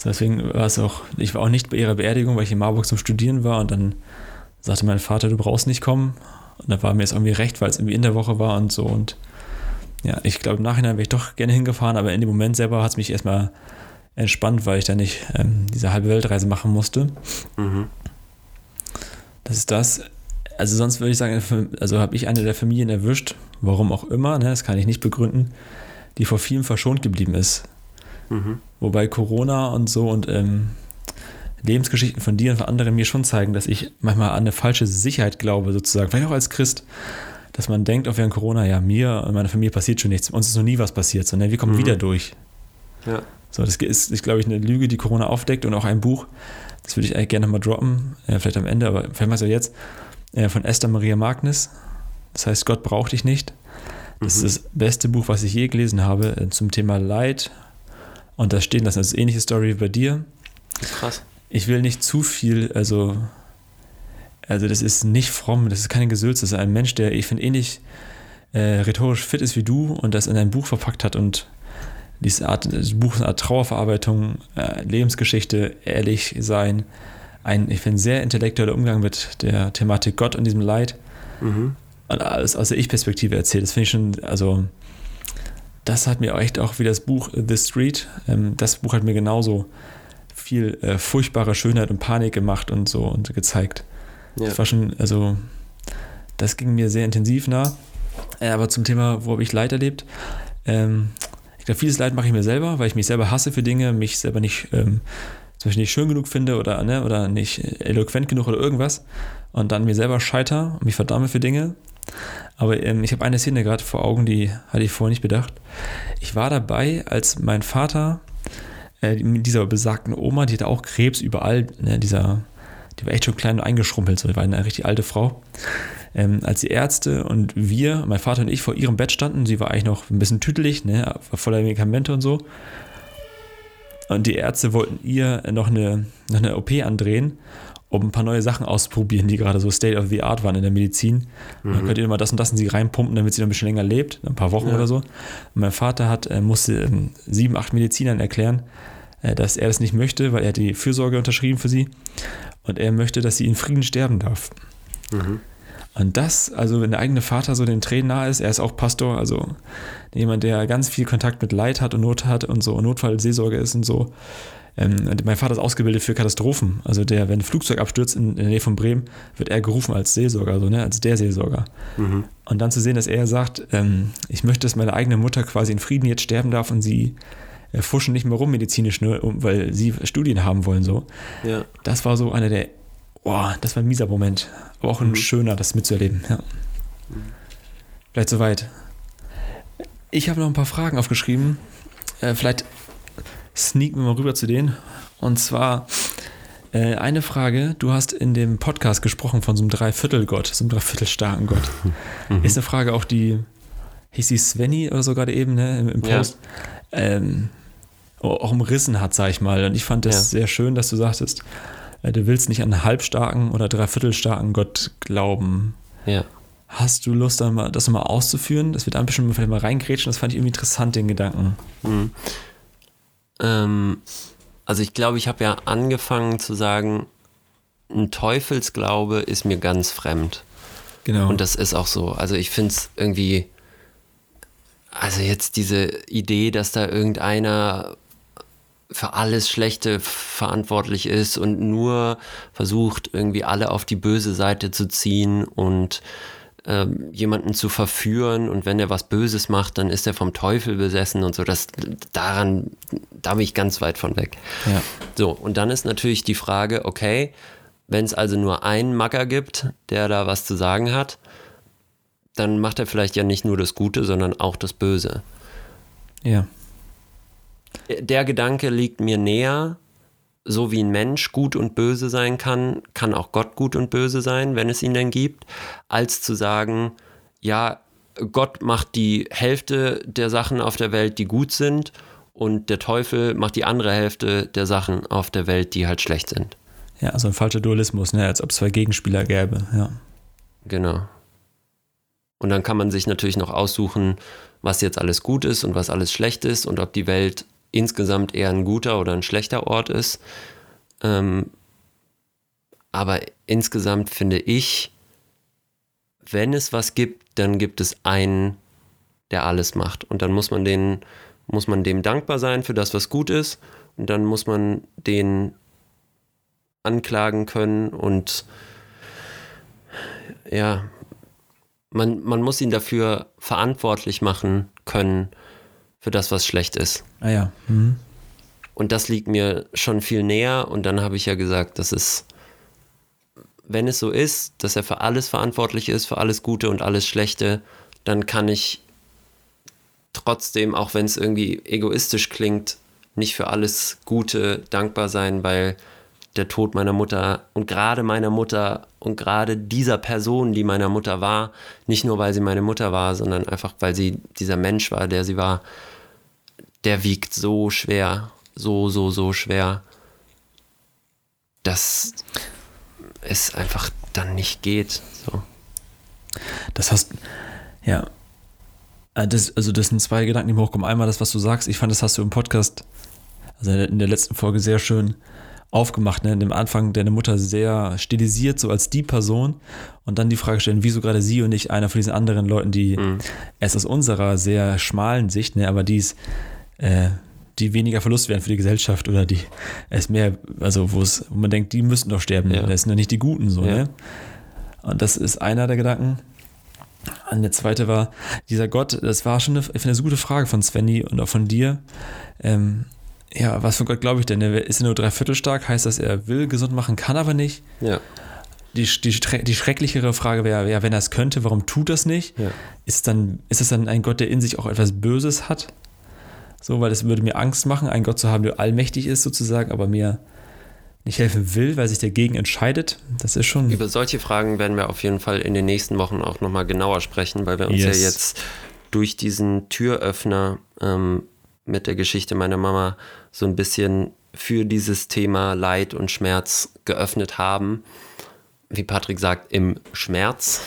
Deswegen war es auch, ich war auch nicht bei ihrer Beerdigung, weil ich in Marburg zum Studieren war und dann sagte mein Vater, du brauchst nicht kommen. Und da war mir es irgendwie recht, weil es irgendwie in der Woche war und so. Und ja, ich glaube, im Nachhinein wäre ich doch gerne hingefahren, aber in dem Moment selber hat es mich erstmal entspannt, weil ich da nicht ähm, diese halbe Weltreise machen musste. Mhm. Das ist das. Also sonst würde ich sagen, also habe ich eine der Familien erwischt, warum auch immer, ne, das kann ich nicht begründen, die vor vielem verschont geblieben ist. Mhm. Wobei Corona und so und ähm, Lebensgeschichten von dir und von anderen mir schon zeigen, dass ich manchmal an eine falsche Sicherheit glaube, sozusagen, vielleicht auch als Christ, dass man denkt, auch während Corona, ja, mir und meiner Familie passiert schon nichts, uns ist noch nie was passiert, sondern wir kommen Mhm. wieder durch. Ja. So, das ist, ist glaube ich, eine Lüge, die Corona aufdeckt und auch ein Buch, das würde ich eigentlich gerne nochmal droppen, äh, vielleicht am Ende, aber vielleicht mal so jetzt, äh, von Esther Maria Magnus. Das heißt, Gott braucht dich nicht. Das Mhm. ist das beste Buch, was ich je gelesen habe äh, zum Thema Leid. Und da stehen lassen, das ist eine ähnliche Story wie bei dir. Das ist krass. Ich will nicht zu viel, also, also das ist nicht fromm, das ist keine Gesülze, das ist ein Mensch, der, ich finde, ähnlich äh, rhetorisch fit ist wie du und das in ein Buch verpackt hat und diese Art, das Buch ist eine Art Trauerverarbeitung, äh, Lebensgeschichte, ehrlich sein, ein, ich finde, sehr intellektueller Umgang mit der Thematik Gott und diesem Leid Mhm. Und alles aus der Ich-Perspektive erzählt. Das finde ich schon, also das hat mir echt auch wie das Buch The Street, ähm, das Buch hat mir genauso viel äh, furchtbare Schönheit und Panik gemacht und so und gezeigt. Ja. Das war schon, also das ging mir sehr intensiv nah. Äh, aber zum Thema, wo habe ich Leid erlebt? Ähm, ich glaube, vieles Leid mache ich mir selber, weil ich mich selber hasse für Dinge, mich selber nicht ähm, zum Beispiel nicht schön genug finde oder, ne, oder nicht eloquent genug oder irgendwas und dann mir selber scheiter und mich verdamme für Dinge. Aber ähm, ich habe eine Szene gerade vor Augen, die hatte ich vorher nicht bedacht. Ich war dabei, als mein Vater äh, mit dieser besagten Oma, die hatte auch Krebs überall, ne, dieser, die war echt schon klein und eingeschrumpelt, so, die war eine richtig alte Frau. Ähm, als die Ärzte und wir, mein Vater und ich, vor ihrem Bett standen, sie war eigentlich noch ein bisschen tüdelig, ne, voller Medikamente und so. Und die Ärzte wollten ihr noch eine, noch eine OP andrehen, um ein paar neue Sachen auszuprobieren, die gerade so State of the Art waren in der Medizin. Und Dann könnt ihr immer das und das in sie reinpumpen, damit sie noch ein bisschen länger lebt, ein paar Wochen Ja. oder so. Und mein Vater hat, äh, musste ähm, sieben, acht Medizinern erklären, äh, dass er das nicht möchte, weil er hat die Fürsorge unterschrieben für sie. Und er möchte, dass sie in Frieden sterben darf. Mhm. Und das, also wenn der eigene Vater so den Tränen nahe ist, er ist auch Pastor, also jemand, der ganz viel Kontakt mit Leid hat und Not hat und so Notfallseelsorge ist und so. Ähm, mein Vater ist ausgebildet für Katastrophen. Also der, wenn ein Flugzeug abstürzt in, in der Nähe von Bremen, wird er gerufen als Seelsorger, so, ne, als der Seelsorger. Mhm. Und dann zu sehen, dass er sagt, ähm, ich möchte, dass meine eigene Mutter quasi in Frieden jetzt sterben darf und sie äh, fuschen nicht mehr rum medizinisch, nur, um, weil sie Studien haben wollen, so. Ja. Das war so einer der, boah, das war ein mieser Moment. Aber auch ein Mhm. schöner, das mitzuerleben. Ja. Vielleicht soweit. Ich habe noch ein paar Fragen aufgeschrieben. Äh, vielleicht sneaken wir mal rüber zu denen. Und zwar äh, eine Frage. Du hast in dem Podcast gesprochen von so einem Dreiviertelgott, so einem Dreiviertelstarken Gott. Mhm. Ist eine Frage auch, die hieß sie Svenny oder so gerade eben ne, im, im Ja. Post. Ähm, auch umrissen hat, sag ich mal. Und ich fand das Ja. sehr schön, dass du sagtest, äh, du willst nicht an einen halbstarken oder dreiviertelstarken Gott glauben. Ja. Hast du Lust, mal, das nochmal auszuführen? Das wird ein bisschen vielleicht mal reingrätschen. Das fand ich irgendwie interessant, den Gedanken. Mhm. Ähm, also ich glaube, ich habe ja angefangen zu sagen, ein Teufelsglaube ist mir ganz fremd. Genau. Und das ist auch so. Also ich finde es irgendwie, also jetzt diese Idee, dass da irgendeiner für alles Schlechte verantwortlich ist und nur versucht, irgendwie alle auf die böse Seite zu ziehen und ähm, jemanden zu verführen und wenn er was Böses macht, dann ist er vom Teufel besessen und so. Das daran, da bin ich ganz weit von weg. Ja. So, und dann ist natürlich die Frage, okay, wenn es also nur einen Macker gibt, der da was zu sagen hat, dann macht er vielleicht ja nicht nur das Gute, sondern auch das Böse. Ja. Der Gedanke liegt mir näher, so wie ein Mensch gut und böse sein kann, kann auch Gott gut und böse sein, wenn es ihn denn gibt, als zu sagen, ja, Gott macht die Hälfte der Sachen auf der Welt, die gut sind, und der Teufel macht die andere Hälfte der Sachen auf der Welt, die halt schlecht sind. Ja, also ein falscher Dualismus, ne? als ob es zwei Gegenspieler gäbe. Ja. Genau. Und dann kann man sich natürlich noch aussuchen, was jetzt alles gut ist und was alles schlecht ist und ob die Welt insgesamt eher ein guter oder ein schlechter Ort ist. Ähm, aber insgesamt finde ich, wenn es was gibt, dann gibt es einen, der alles macht. Und dann muss man den, muss man dem dankbar sein für das, was gut ist. Und dann muss man den anklagen können und ja, man, man muss ihn dafür verantwortlich machen können, für das, was schlecht ist. Ah ja. Mhm. Und das liegt mir schon viel näher. Und dann habe ich ja gesagt, dass es, wenn es so ist, dass er für alles verantwortlich ist, für alles Gute und alles Schlechte, dann kann ich trotzdem, auch wenn es irgendwie egoistisch klingt, nicht für alles Gute dankbar sein, weil der Tod meiner Mutter und gerade meiner Mutter und gerade dieser Person, die meiner Mutter war, nicht nur weil sie meine Mutter war, sondern einfach weil sie dieser Mensch war, der sie war, der wiegt so schwer, so, so, so schwer, dass es einfach dann nicht geht. So. Das hast, ja, äh, das, also das sind zwei Gedanken, die mir hochkommen. Einmal das, was du sagst. Ich fand, das hast du im Podcast, also in der letzten Folge sehr schön aufgemacht. Ne? In dem Anfang deine Mutter sehr stilisiert, so als die Person. Und dann die Frage stellen, wieso gerade sie und nicht einer von diesen anderen Leuten, die mhm. erst aus unserer sehr schmalen Sicht, ne, aber die ist äh, die weniger Verlust wären für die Gesellschaft oder die es mehr, also wo es, wo man denkt, die müssten doch sterben. Ja. Das sind ja nicht die Guten so, ja. ne? Und das ist einer der Gedanken. Und der zweite war, dieser Gott, das war schon eine, eine gute Frage von Svenny und auch von dir. Ähm, ja, was für Gott glaube ich denn? Ist er nur dreiviertel stark? Heißt das, er will gesund machen, kann aber nicht? Ja. Die, die, die schrecklichere Frage wäre, ja, wenn er es könnte, warum tut das nicht? Ja. Ist, dann, ist es dann ein Gott, der in sich auch etwas Böses hat? So, weil es würde mir Angst machen, einen Gott zu haben, der allmächtig ist sozusagen, aber mir nicht helfen will, weil sich dagegen entscheidet. Das ist schon. Über solche Fragen werden wir auf jeden Fall in den nächsten Wochen auch nochmal genauer sprechen, weil wir uns yes. ja jetzt durch diesen Türöffner ähm, mit der Geschichte meiner Mama so ein bisschen für dieses Thema Leid und Schmerz geöffnet haben. Wie Patrick sagt, im Schmerz.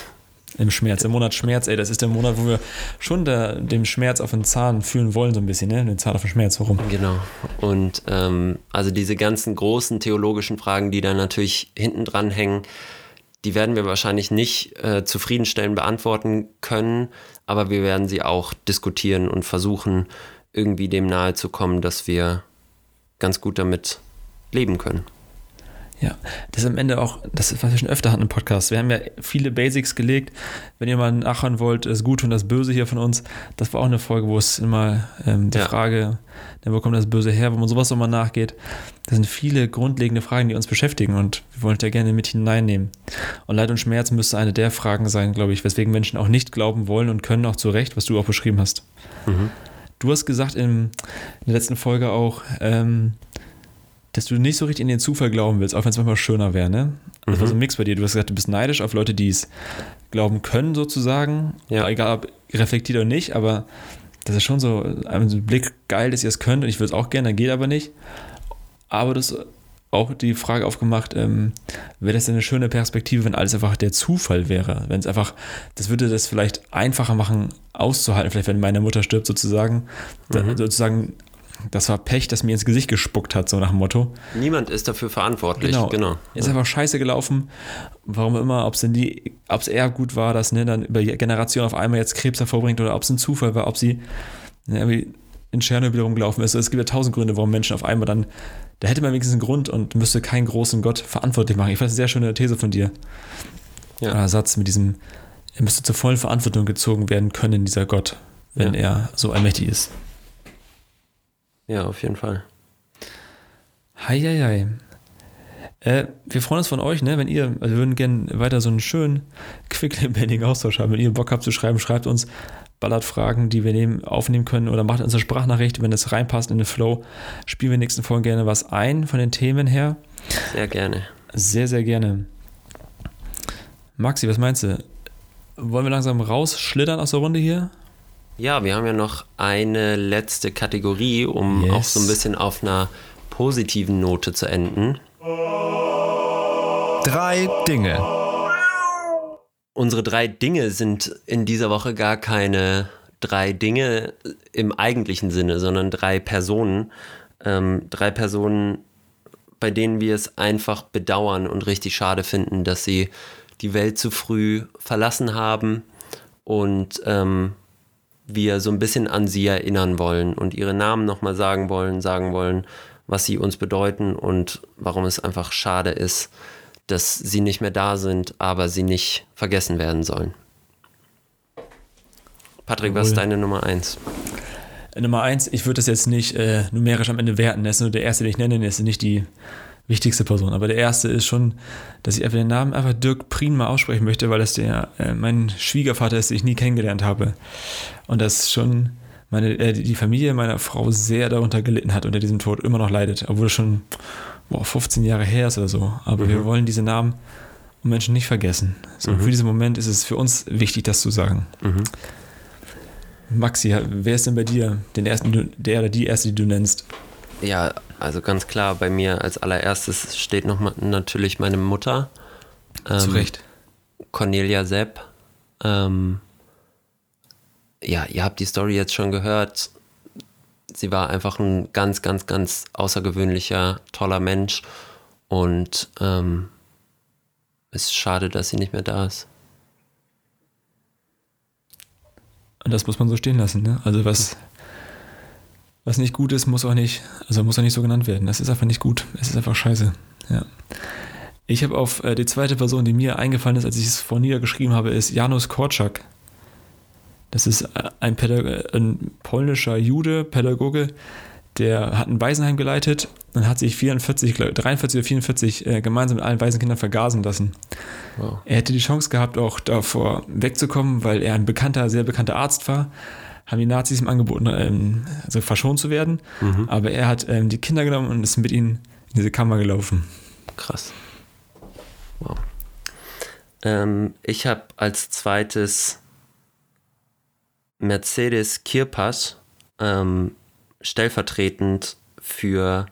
Im Schmerz, im Monat Schmerz, ey, das ist der Monat, wo wir schon der, den Schmerz auf den Zahn fühlen wollen, so ein bisschen, ne? Den Zahn auf den Schmerz, warum? Genau. Und ähm, also diese ganzen großen theologischen Fragen, die da natürlich hinten dran hängen, die werden wir wahrscheinlich nicht äh, zufriedenstellend beantworten können, aber wir werden sie auch diskutieren und versuchen, irgendwie dem nahe zu kommen, dass wir ganz gut damit leben können. Ja, das ist am Ende auch, das ist, was wir schon öfter hatten im Podcast. Wir haben ja viele Basics gelegt. Wenn ihr mal nachhören wollt, das Gute und das Böse hier von uns, das war auch eine Folge, wo es immer ähm, die ja. Frage, wo kommt das Böse her, wo man sowas nochmal nachgeht. Das sind viele grundlegende Fragen, die uns beschäftigen und wir wollen da gerne mit hineinnehmen. Und Leid und Schmerz müsste eine der Fragen sein, glaube ich, weswegen Menschen auch nicht glauben wollen und können, auch zu Recht, was du auch beschrieben hast. Mhm. Du hast gesagt in, in der letzten Folge auch, ähm, dass du nicht so richtig in den Zufall glauben willst, auch wenn es manchmal schöner wäre, ne? Das mhm. war so ein Mix bei dir. Du hast gesagt, du bist neidisch auf Leute, die es glauben können, sozusagen. Ja. Egal ob reflektiert oder nicht, aber das ist schon so ein Blick geil, dass ihr es könnt und ich würde es auch gerne, geht aber nicht. Aber das auch die Frage aufgemacht, ähm, wäre das denn eine schöne Perspektive, wenn alles einfach der Zufall wäre? Wenn es einfach, das würde das vielleicht einfacher machen, auszuhalten, vielleicht wenn meine Mutter stirbt sozusagen, mhm. sozusagen das war Pech, das mir ins Gesicht gespuckt hat, so nach dem Motto. Niemand ist dafür verantwortlich, genau. genau. Ist einfach scheiße gelaufen. Warum immer, ob es denn die, ob es eher gut war, dass ne, dann über Generationen auf einmal jetzt Krebs hervorbringt oder ob es ein Zufall war, ob sie, ne, in Tschernobyl rumgelaufen ist. Es gibt ja tausend Gründe, warum Menschen auf einmal dann, da hätte man wenigstens einen Grund und müsste keinen großen Gott verantwortlich machen. Ich fand das eine sehr schöne These von dir. Ja. Oder Satz mit diesem, er müsste zur vollen Verantwortung gezogen werden können, dieser Gott, wenn Ja. er so allmächtig ist. Ja, auf jeden Fall. Heieiei. Äh, wir freuen uns von euch, ne? Wenn ihr, also wir würden gerne weiter so einen schönen, quicklebendigen Austausch haben. Wenn ihr Bock habt zu schreiben, schreibt uns, ballert Fragen, die wir nehmen, aufnehmen können oder macht uns eine Sprachnachricht, wenn es reinpasst in den Flow. Spielen wir in den nächsten Folgen gerne was ein von den Themen her. Sehr gerne. Sehr, sehr gerne. Maxi, was meinst du? Wollen wir langsam rausschlittern aus der Runde hier? Ja, wir haben ja noch eine letzte Kategorie, um Yes. auch so ein bisschen auf einer positiven Note zu enden. Drei Dinge. Unsere drei Dinge sind in dieser Woche gar keine drei Dinge im eigentlichen Sinne, sondern drei Personen. Ähm, drei Personen, bei denen wir es einfach bedauern und richtig schade finden, dass sie die Welt zu früh verlassen haben und ähm, wir so ein bisschen an sie erinnern wollen und ihre Namen nochmal sagen wollen, sagen wollen, was sie uns bedeuten und warum es einfach schade ist, dass sie nicht mehr da sind, aber sie nicht vergessen werden sollen. Patrick, was ist deine Nummer eins? Äh, Nummer eins, ich würde das jetzt nicht äh, numerisch am Ende werten. Das ist nur der erste, den ich nenne, das ist nicht die wichtigste Person. Aber der erste ist schon, dass ich einfach den Namen einfach Dirk Prien mal aussprechen möchte, weil das der äh, mein Schwiegervater ist, den ich nie kennengelernt habe. Und das schon meine, äh, die Familie meiner Frau sehr darunter gelitten hat, unter diesem Tod immer noch leidet, obwohl es schon boah, 15 Jahre her ist oder so. Aber wir wollen diese Namen und Menschen nicht vergessen. So, Für diesen Moment ist es für uns wichtig, das zu sagen. Maxi, wer ist denn bei dir den ersten, du- der oder die erste, die du nennst? Ja, also ganz klar, bei mir als allererstes steht noch mal, natürlich meine Mutter. Ähm, Zu Recht. Cornelia Sepp. Ähm, ja, ihr habt die Story jetzt schon gehört. Sie war einfach ein ganz, ganz, ganz außergewöhnlicher, toller Mensch. Und ähm, es ist schade, dass sie nicht mehr da ist. Und das muss man so stehen lassen, ne? Also was, was nicht gut ist, muss auch nicht, also muss auch nicht so genannt werden. Das ist einfach nicht gut. Es ist einfach scheiße. Ja. Ich habe auf äh, die zweite Person, die mir eingefallen ist, als ich es vor niedergeschrieben habe, ist Janusz Korczak. Das ist äh, ein, Pädag ein polnischer Jude, Pädagoge, der hat ein Waisenheim geleitet und hat sich 44, glaub- 43 oder 44 äh, gemeinsam mit allen Waisenkindern vergasen lassen. Wow. Er hätte die Chance gehabt, auch davor wegzukommen, weil er ein bekannter, sehr bekannter Arzt war. Haben die Nazis ihm angeboten, ähm, also verschont zu werden. Aber er hat ähm, die Kinder genommen und ist mit ihnen in diese Kammer gelaufen. Krass. Wow. Ähm, ich habe als zweites Mercedes Kirpas, ähm, stellvertretend für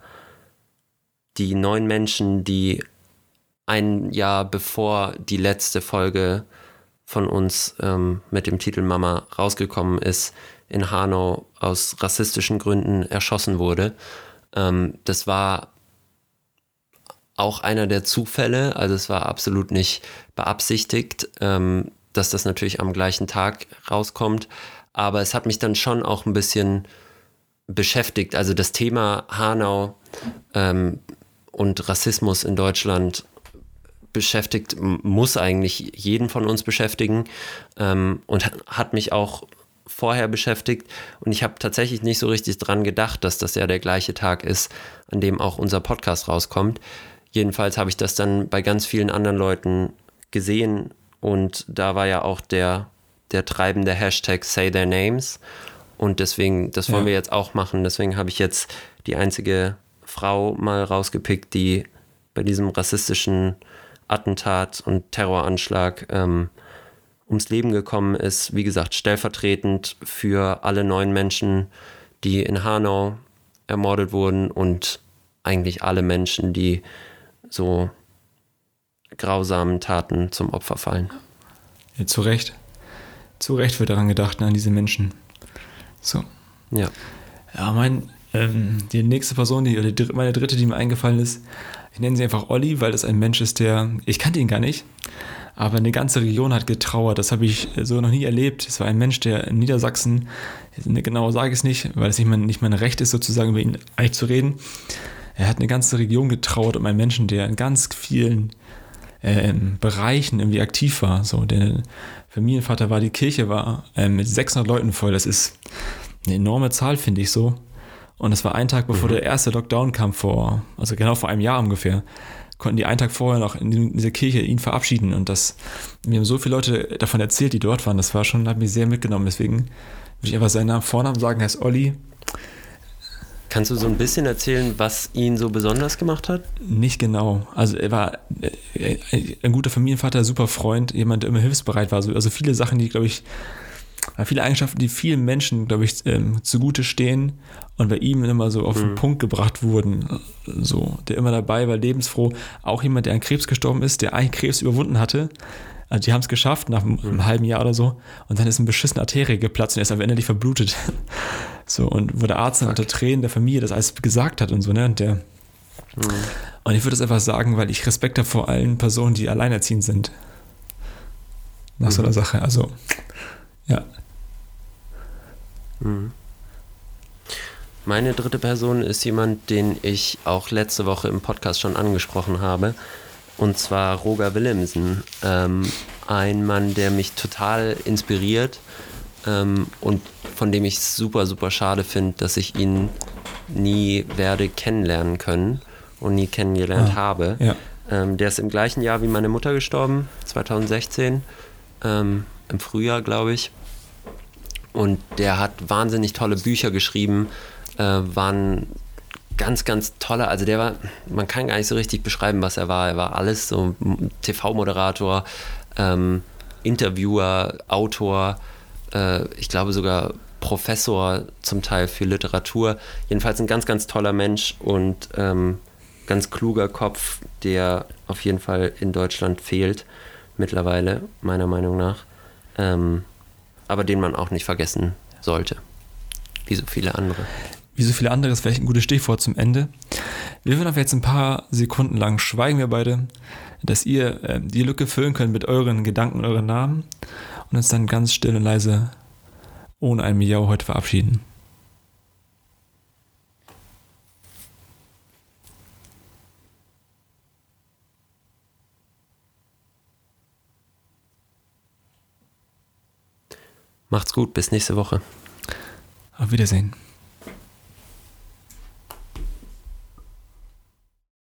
die neun Menschen, die ein Jahr bevor die letzte Folge von uns ähm, mit dem Titel Mama rausgekommen ist, in Hanau aus rassistischen Gründen erschossen wurde. Ähm, das war auch einer der Zufälle, also es war absolut nicht beabsichtigt, ähm, dass das natürlich am gleichen Tag rauskommt, aber es hat mich dann schon auch ein bisschen beschäftigt. Also das Thema Hanau ähm, und Rassismus in Deutschland beschäftigt, muss eigentlich jeden von uns beschäftigen ähm, und ha- hat mich auch vorher beschäftigt und ich habe tatsächlich nicht so richtig dran gedacht, dass das ja der gleiche Tag ist, an dem auch unser Podcast rauskommt. Jedenfalls habe ich das dann bei ganz vielen anderen Leuten gesehen und da war ja auch der, der treibende Hashtag Say Their Names und deswegen, das wollen Ja. wir jetzt auch machen, deswegen habe ich jetzt die einzige Frau mal rausgepickt, die bei diesem rassistischen Attentat und Terroranschlag ähm, ums Leben gekommen ist. Wie gesagt, stellvertretend für alle neun Menschen, die in Hanau ermordet wurden und eigentlich alle Menschen, die so grausamen Taten zum Opfer fallen. Ja, zu Recht. Zu Recht wird daran gedacht, ne, an diese Menschen. So. Ja. Ja, mein, ähm, die nächste Person, die, oder die, meine dritte, die mir eingefallen ist, ich nenne sie einfach Olli, weil das ein Mensch ist, der, ich kannte ihn gar nicht, Aber eine ganze Region hat getrauert. Das habe ich so noch nie erlebt. Es war ein Mensch, der in Niedersachsen, genau sage ich es nicht, weil es nicht mein, nicht mein Recht ist, sozusagen über ihn eigentlich zu reden. Er hat eine ganze Region getrauert um einen Menschen, der in ganz vielen ähm, Bereichen irgendwie aktiv war. So, der Familienvater war, die Kirche war ähm, mit 600 Leuten voll. Das ist eine enorme Zahl, finde ich so. Und es war ein Tag, bevor mhm. der erste Lockdown kam, vor, also genau vor einem Jahr ungefähr, konnten die einen Tag vorher noch in dieser Kirche ihn verabschieden. Und das, mir haben so viele Leute davon erzählt, die dort waren. Das war schon, hat mich sehr mitgenommen. Deswegen würde ich einfach seinen Namen, Vornamen sagen, ist Olli. Kannst du so ein bisschen erzählen, was ihn so besonders gemacht hat? Nicht genau. Also er war äh, ein guter Familienvater, super Freund, jemand, der immer hilfsbereit war. Also viele Sachen, die, glaube ich, viele Eigenschaften, die vielen Menschen, glaube ich, ähm, zugute stehen und bei ihm immer so auf den mhm. Punkt gebracht wurden. So, der immer dabei war, lebensfroh. Auch jemand, der an Krebs gestorben ist, der eigentlich Krebs überwunden hatte. Also die haben es geschafft nach einem, einem, halben Jahr oder so. Und dann ist ein beschissene Arterie geplatzt und er ist am Ende nicht verblutet. So, und wo der Arzt dann unter Tränen der Familie das alles gesagt hat und so, ne? Und der. Mhm. Und ich würde das einfach sagen, weil ich Respekt habe vor allen Personen, die alleinerziehend sind. Nach mhm. so einer Sache. Also, ja. Mhm. Meine dritte Person ist jemand, den ich auch letzte Woche im Podcast schon angesprochen habe. Und zwar Roger Willemsen. Ähm, ein Mann, der mich total inspiriert ähm, und von dem ich es super, super schade finde, dass ich ihn nie werde kennenlernen können und nie kennengelernt ah, habe. Ja. Ähm, der ist im gleichen Jahr wie meine Mutter gestorben, 2016, ähm, im Frühjahr, glaube ich. Und der hat wahnsinnig tolle Bücher geschrieben, äh, waren ganz, ganz tolle, also der war, man kann gar nicht so richtig beschreiben, was er war. Er war alles so TV-Moderator, ähm, Interviewer, Autor, äh, ich glaube sogar Professor zum Teil für Literatur. Jedenfalls ein ganz, ganz toller Mensch und ähm, ganz kluger Kopf, der auf jeden Fall in Deutschland fehlt, mittlerweile, meiner Meinung nach. Ähm, aber den man auch nicht vergessen sollte. Wie so viele andere. Wie so viele andere ist vielleicht ein gutes Stichwort zum Ende. Wir würden auf jetzt ein paar Sekunden lang schweigen wir beide, dass ihr äh, die Lücke füllen könnt mit euren Gedanken, euren Namen und uns dann ganz still und leise ohne ein Miau heute verabschieden. Macht's gut, bis nächste Woche. Auf Wiedersehen.